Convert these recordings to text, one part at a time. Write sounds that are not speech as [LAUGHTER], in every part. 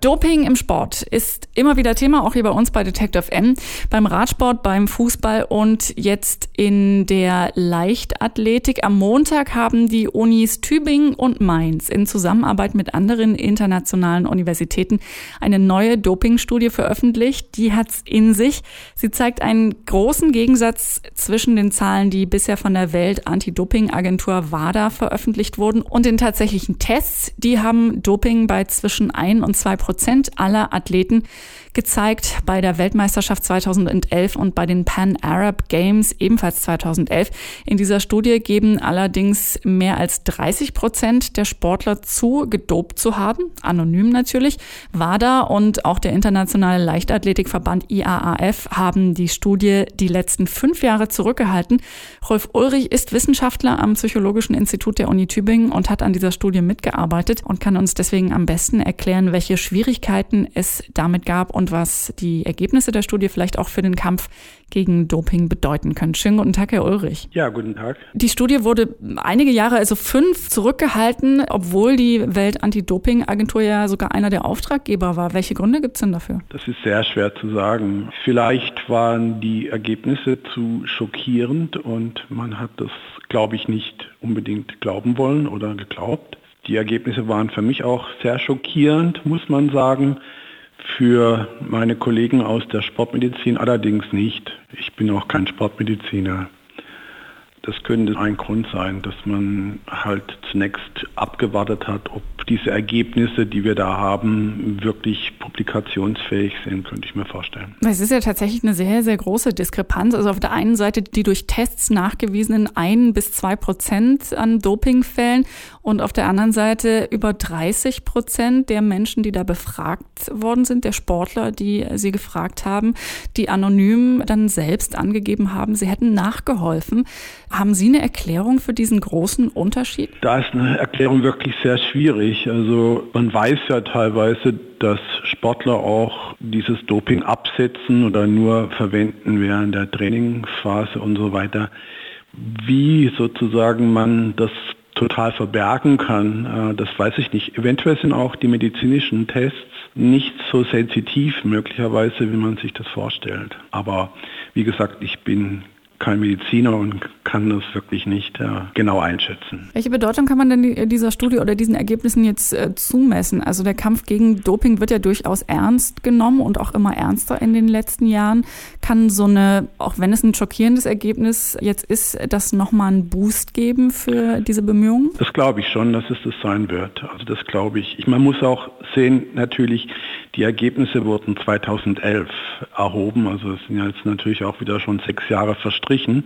Doping im Sport ist immer wieder Thema, auch hier bei uns bei Detective M. Beim Radsport, beim Fußball und jetzt in der Leichtathletik. Am Montag haben die Unis Tübingen und Mainz in Zusammenarbeit mit anderen internationalen Universitäten eine neue Dopingstudie veröffentlicht. Die hat's in sich. Sie zeigt einen großen Gegensatz zwischen den Zahlen, die bisher von der Welt-Anti-Doping-Agentur WADA veröffentlicht wurden und den tatsächlichen Tests. Die haben Doping bei zwischen ein und zwei Prozent aller Athleten gezeigt bei der Weltmeisterschaft 2011 und bei den Pan Arab Games ebenfalls 2011. In dieser Studie geben allerdings mehr als 30 Prozent der Sportler zu, gedopt zu haben, anonym natürlich. WADA und auch der internationale Leichtathletikverband IAAF haben die Studie die letzten fünf Jahre zurückgehalten. Rolf Ulrich ist Wissenschaftler am Psychologischen Institut der Uni Tübingen und hat an dieser Studie mitgearbeitet und kann uns deswegen am besten erklären, welche Schwierigkeiten es damit gab und was die Ergebnisse der Studie vielleicht auch für den Kampf gegen Doping bedeuten können. Schönen guten Tag, Herr Ulrich. Ja, guten Tag. Die Studie wurde einige Jahre, also fünf, zurückgehalten, obwohl die Welt-Anti-Doping-Agentur ja sogar einer der Auftraggeber war. Welche Gründe gibt es denn dafür? Das ist sehr schwer zu sagen. Vielleicht waren die Ergebnisse zu schockierend und man hat das, glaube ich, nicht unbedingt glauben wollen oder geglaubt. Die Ergebnisse waren für mich auch sehr schockierend, muss man sagen. Für meine Kollegen aus der Sportmedizin allerdings nicht. Ich bin auch kein Sportmediziner. Das könnte ein Grund sein, dass man halt zunächst abgewartet hat, ob diese Ergebnisse, die wir da haben, wirklich publikationsfähig sind, könnte ich mir vorstellen. Es ist ja tatsächlich eine sehr, sehr große Diskrepanz. Also auf der einen Seite die durch Tests nachgewiesenen ein bis zwei Prozent an Dopingfällen und auf der anderen Seite über 30 Prozent der Menschen, die da befragt worden sind, der Sportler, die sie gefragt haben, die anonym dann selbst angegeben haben, sie hätten nachgeholfen. Haben Sie eine Erklärung für diesen großen Unterschied? Da ist eine Erklärung wirklich sehr schwierig. Also man weiß ja teilweise, dass Sportler auch dieses Doping absetzen oder nur verwenden während der Trainingsphase und so weiter. Wie sozusagen man das total verbergen kann, äh, das weiß ich nicht. Eventuell sind auch die medizinischen Tests nicht so sensitiv möglicherweise, wie man sich das vorstellt. Aber wie gesagt, ich bin kein Mediziner und kann das wirklich nicht äh, genau einschätzen. Welche Bedeutung kann man denn dieser Studie oder diesen Ergebnissen jetzt äh, zumessen? Also der Kampf gegen Doping wird ja durchaus ernst genommen und auch immer ernster in den letzten Jahren. Kann so eine, auch wenn es ein schockierendes Ergebnis jetzt ist, das nochmal einen Boost geben für diese Bemühungen? Das glaube ich schon, dass es das sein wird. Also das glaube ich. ich. Man muss auch sehen, natürlich, die Ergebnisse wurden 2011 erhoben. Also es sind ja jetzt natürlich auch wieder schon sechs Jahre verstrichen.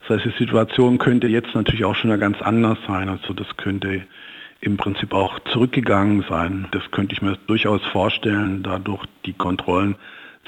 Das heißt, die Situation könnte jetzt natürlich auch schon ganz anders sein. Also das könnte im Prinzip auch zurückgegangen sein. Das könnte ich mir durchaus vorstellen, dadurch die Kontrollen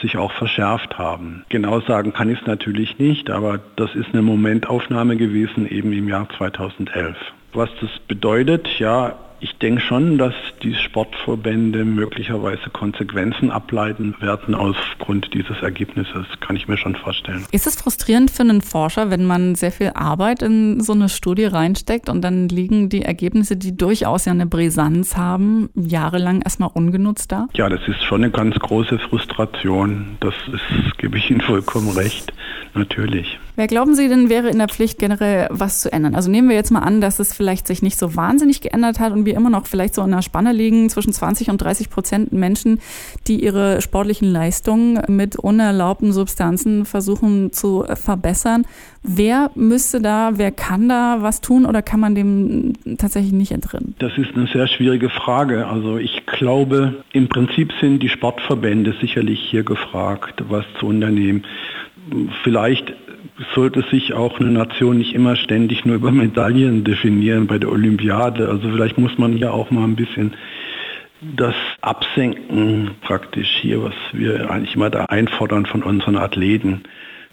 sich auch verschärft haben. Genau sagen kann ich es natürlich nicht, aber das ist eine Momentaufnahme gewesen eben im Jahr 2011. Was das bedeutet, ja, ich denke schon, dass die Sportverbände möglicherweise Konsequenzen ableiten werden aufgrund dieses Ergebnisses. Kann ich mir schon vorstellen. Ist es frustrierend für einen Forscher, wenn man sehr viel Arbeit in so eine Studie reinsteckt und dann liegen die Ergebnisse, die durchaus ja eine Brisanz haben, jahrelang erstmal ungenutzt da? Ja, das ist schon eine ganz große Frustration. Das ist, [LAUGHS] gebe ich Ihnen vollkommen recht. Natürlich. Wer glauben Sie denn wäre in der Pflicht generell was zu ändern? Also nehmen wir jetzt mal an, dass es vielleicht sich nicht so wahnsinnig geändert hat und wir immer noch vielleicht so in einer Spanne liegen zwischen 20 und 30 Prozent Menschen, die ihre sportlichen Leistungen mit unerlaubten Substanzen versuchen zu verbessern. Wer müsste da, wer kann da was tun oder kann man dem tatsächlich nicht entrinnen? Das ist eine sehr schwierige Frage. Also ich glaube, im Prinzip sind die Sportverbände sicherlich hier gefragt, was zu unternehmen. Vielleicht sollte sich auch eine Nation nicht immer ständig nur über Medaillen definieren bei der Olympiade. Also vielleicht muss man ja auch mal ein bisschen das Absenken praktisch hier, was wir eigentlich immer da einfordern von unseren Athleten.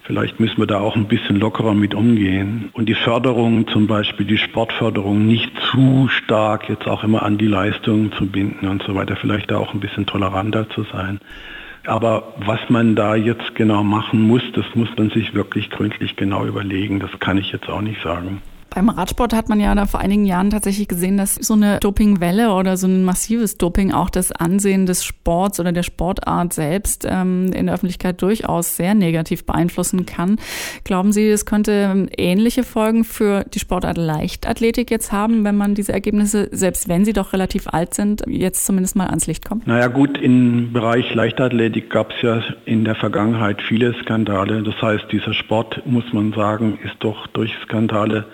Vielleicht müssen wir da auch ein bisschen lockerer mit umgehen und die Förderung, zum Beispiel die Sportförderung, nicht zu stark jetzt auch immer an die Leistungen zu binden und so weiter. Vielleicht da auch ein bisschen toleranter zu sein. Aber was man da jetzt genau machen muss, das muss man sich wirklich gründlich genau überlegen. Das kann ich jetzt auch nicht sagen. Beim Radsport hat man ja da vor einigen Jahren tatsächlich gesehen, dass so eine Dopingwelle oder so ein massives Doping auch das Ansehen des Sports oder der Sportart selbst ähm, in der Öffentlichkeit durchaus sehr negativ beeinflussen kann. Glauben Sie, es könnte ähnliche Folgen für die Sportart Leichtathletik jetzt haben, wenn man diese Ergebnisse, selbst wenn sie doch relativ alt sind, jetzt zumindest mal ans Licht kommt? Naja gut, im Bereich Leichtathletik gab es ja in der Vergangenheit viele Skandale. Das heißt, dieser Sport, muss man sagen, ist doch durch Skandale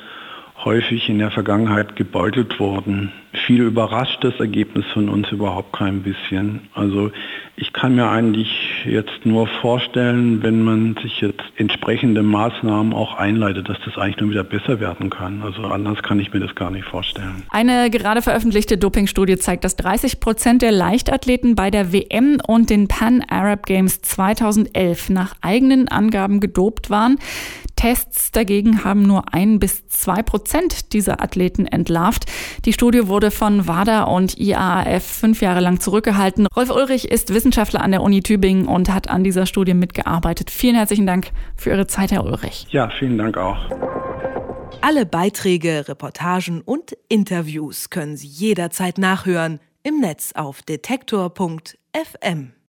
häufig in der Vergangenheit gebeutelt worden. Viel überrascht das Ergebnis von uns überhaupt kein bisschen. Also ich kann mir eigentlich jetzt nur vorstellen, wenn man sich jetzt entsprechende Maßnahmen auch einleitet, dass das eigentlich nur wieder besser werden kann. Also anders kann ich mir das gar nicht vorstellen. Eine gerade veröffentlichte Dopingstudie zeigt, dass 30 Prozent der Leichtathleten bei der WM und den Pan Arab Games 2011 nach eigenen Angaben gedopt waren. Tests dagegen haben nur ein bis zwei Prozent dieser Athleten entlarvt. Die Studie wurde von WADA und IAAF fünf Jahre lang zurückgehalten. Rolf Ulrich ist Wissenschaftler an der Uni Tübingen und hat an dieser Studie mitgearbeitet. Vielen herzlichen Dank für Ihre Zeit, Herr Ulrich. Ja, vielen Dank auch. Alle Beiträge, Reportagen und Interviews können Sie jederzeit nachhören im Netz auf detektor.fm.